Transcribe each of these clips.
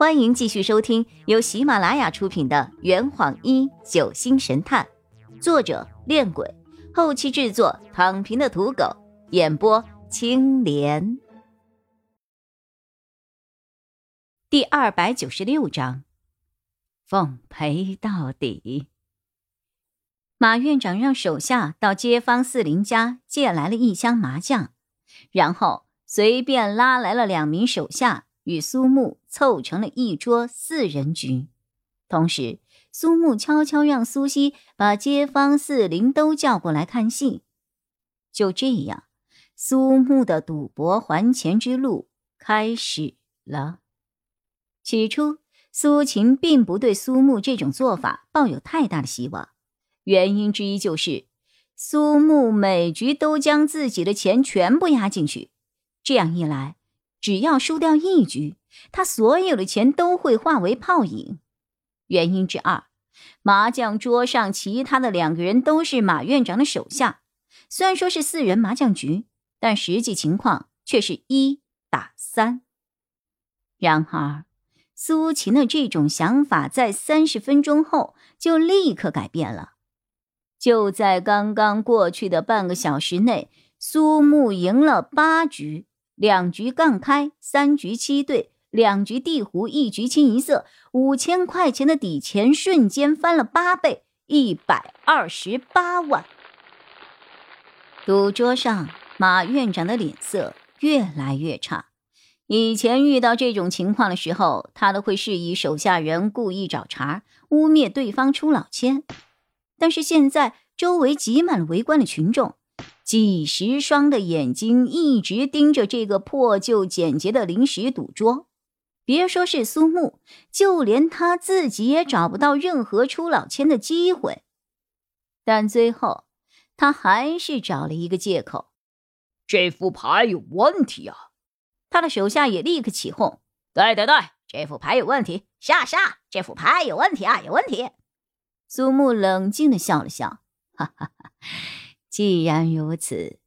欢迎继续收听由喜马拉雅出品的《圆谎一九星神探》，作者：恋鬼，后期制作：躺平的土狗，演播：青莲。第二百九十六章，奉陪到底。马院长让手下到街坊四邻家借来了一箱麻将，然后随便拉来了两名手下。与苏木凑成了一桌四人局，同时苏木悄悄让苏西把街坊四邻都叫过来看戏。就这样，苏木的赌博还钱之路开始了。起初，苏秦并不对苏木这种做法抱有太大的希望，原因之一就是苏木每局都将自己的钱全部压进去，这样一来。只要输掉一局，他所有的钱都会化为泡影。原因之二，麻将桌上其他的两个人都是马院长的手下，虽然说是四人麻将局，但实际情况却是一打三。然而，苏秦的这种想法在三十分钟后就立刻改变了。就在刚刚过去的半个小时内，苏木赢了八局。两局杠开，三局七对，两局地胡，一局清一色，五千块钱的底钱瞬间翻了八倍，一百二十八万。赌桌上，马院长的脸色越来越差。以前遇到这种情况的时候，他都会示意手下人故意找茬，污蔑对方出老千。但是现在，周围挤满了围观的群众。几十双的眼睛一直盯着这个破旧简洁的临时赌桌，别说是苏木，就连他自己也找不到任何出老千的机会。但最后，他还是找了一个借口：这副牌有问题啊！他的手下也立刻起哄：“对对对，这副牌有问题！下下，这副牌有问题啊，有问题！”苏木冷静的笑了笑：“哈哈哈。”既然如此，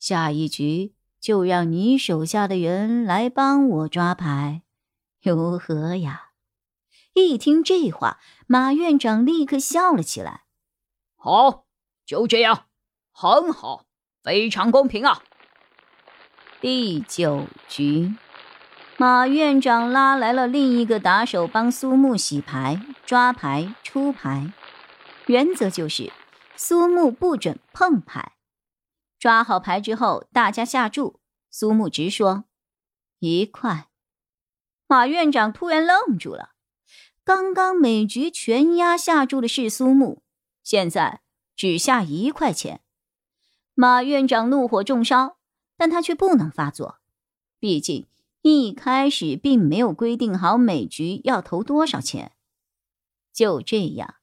下一局就让你手下的人来帮我抓牌，如何呀？一听这话，马院长立刻笑了起来。好，就这样，很好，非常公平啊！第九局，马院长拉来了另一个打手帮苏木洗牌、抓牌、出牌，原则就是。苏木不准碰牌，抓好牌之后，大家下注。苏木直说一块。马院长突然愣住了，刚刚每局全压下注的是苏木，现在只下一块钱。马院长怒火中烧，但他却不能发作，毕竟一开始并没有规定好每局要投多少钱。就这样。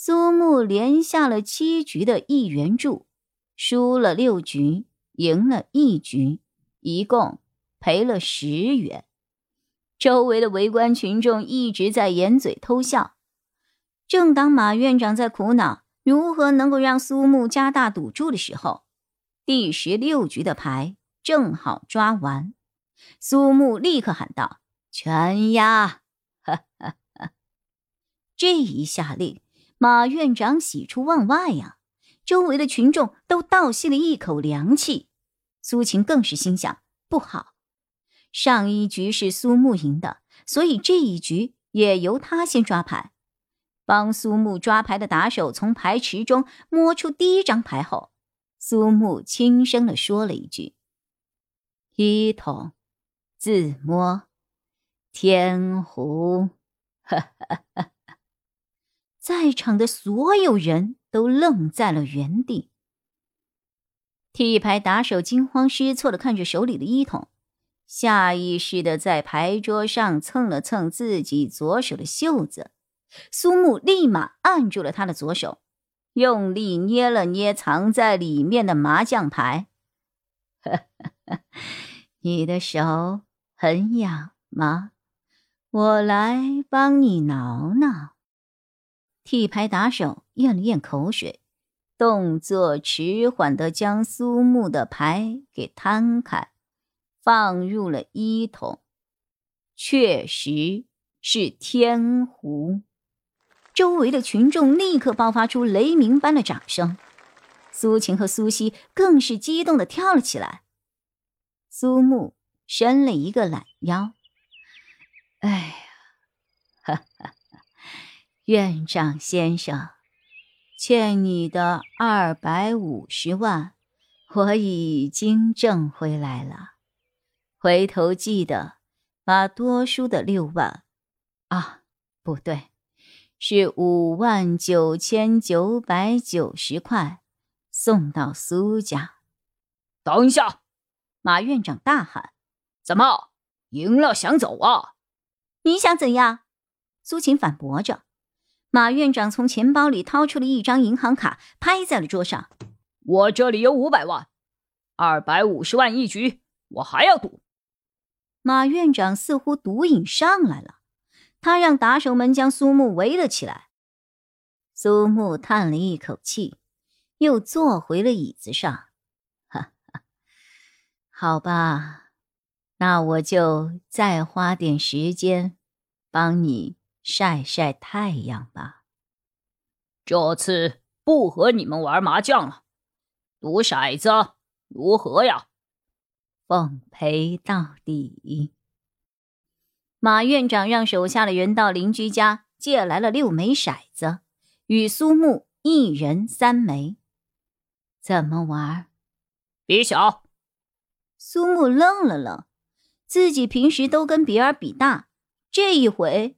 苏木连下了七局的一元注，输了六局，赢了一局，一共赔了十元。周围的围观群众一直在掩嘴偷笑。正当马院长在苦恼如何能够让苏木加大赌注的时候，第十六局的牌正好抓完，苏木立刻喊道：“全压！”哈哈哈！这一下令。马院长喜出望外呀，周围的群众都倒吸了一口凉气。苏秦更是心想：不好，上一局是苏木赢的，所以这一局也由他先抓牌。帮苏木抓牌的打手从牌池中摸出第一张牌后，苏木轻声的说了一句：“一筒，自摸，天胡。”哈哈哈。在场的所有人都愣在了原地。替牌打手惊慌失措的看着手里的衣筒，下意识的在牌桌上蹭了蹭自己左手的袖子。苏木立马按住了他的左手，用力捏了捏藏在里面的麻将牌。你的手很痒吗？我来帮你挠挠。替牌打手咽了咽口水，动作迟缓的将苏木的牌给摊开，放入了一筒，确实是天狐。周围的群众立刻爆发出雷鸣般的掌声，苏晴和苏西更是激动的跳了起来。苏木伸了一个懒腰，哎呀，哈哈！院长先生，欠你的二百五十万，我已经挣回来了。回头记得把多输的六万，啊，不对。是五万九千九百九十块，送到苏家。等一下！马院长大喊：“怎么赢了想走啊？你想怎样？”苏秦反驳着。马院长从钱包里掏出了一张银行卡，拍在了桌上：“我这里有五百万，二百五十万一局，我还要赌。”马院长似乎毒瘾上来了。他让打手们将苏木围了起来。苏木叹了一口气，又坐回了椅子上。哈哈，好吧，那我就再花点时间帮你晒晒太阳吧。这次不和你们玩麻将了，赌骰子如何呀？奉陪到底。马院长让手下的人到邻居家借来了六枚骰子，与苏木一人三枚。怎么玩？比小。苏木愣了愣，自己平时都跟比尔比大，这一回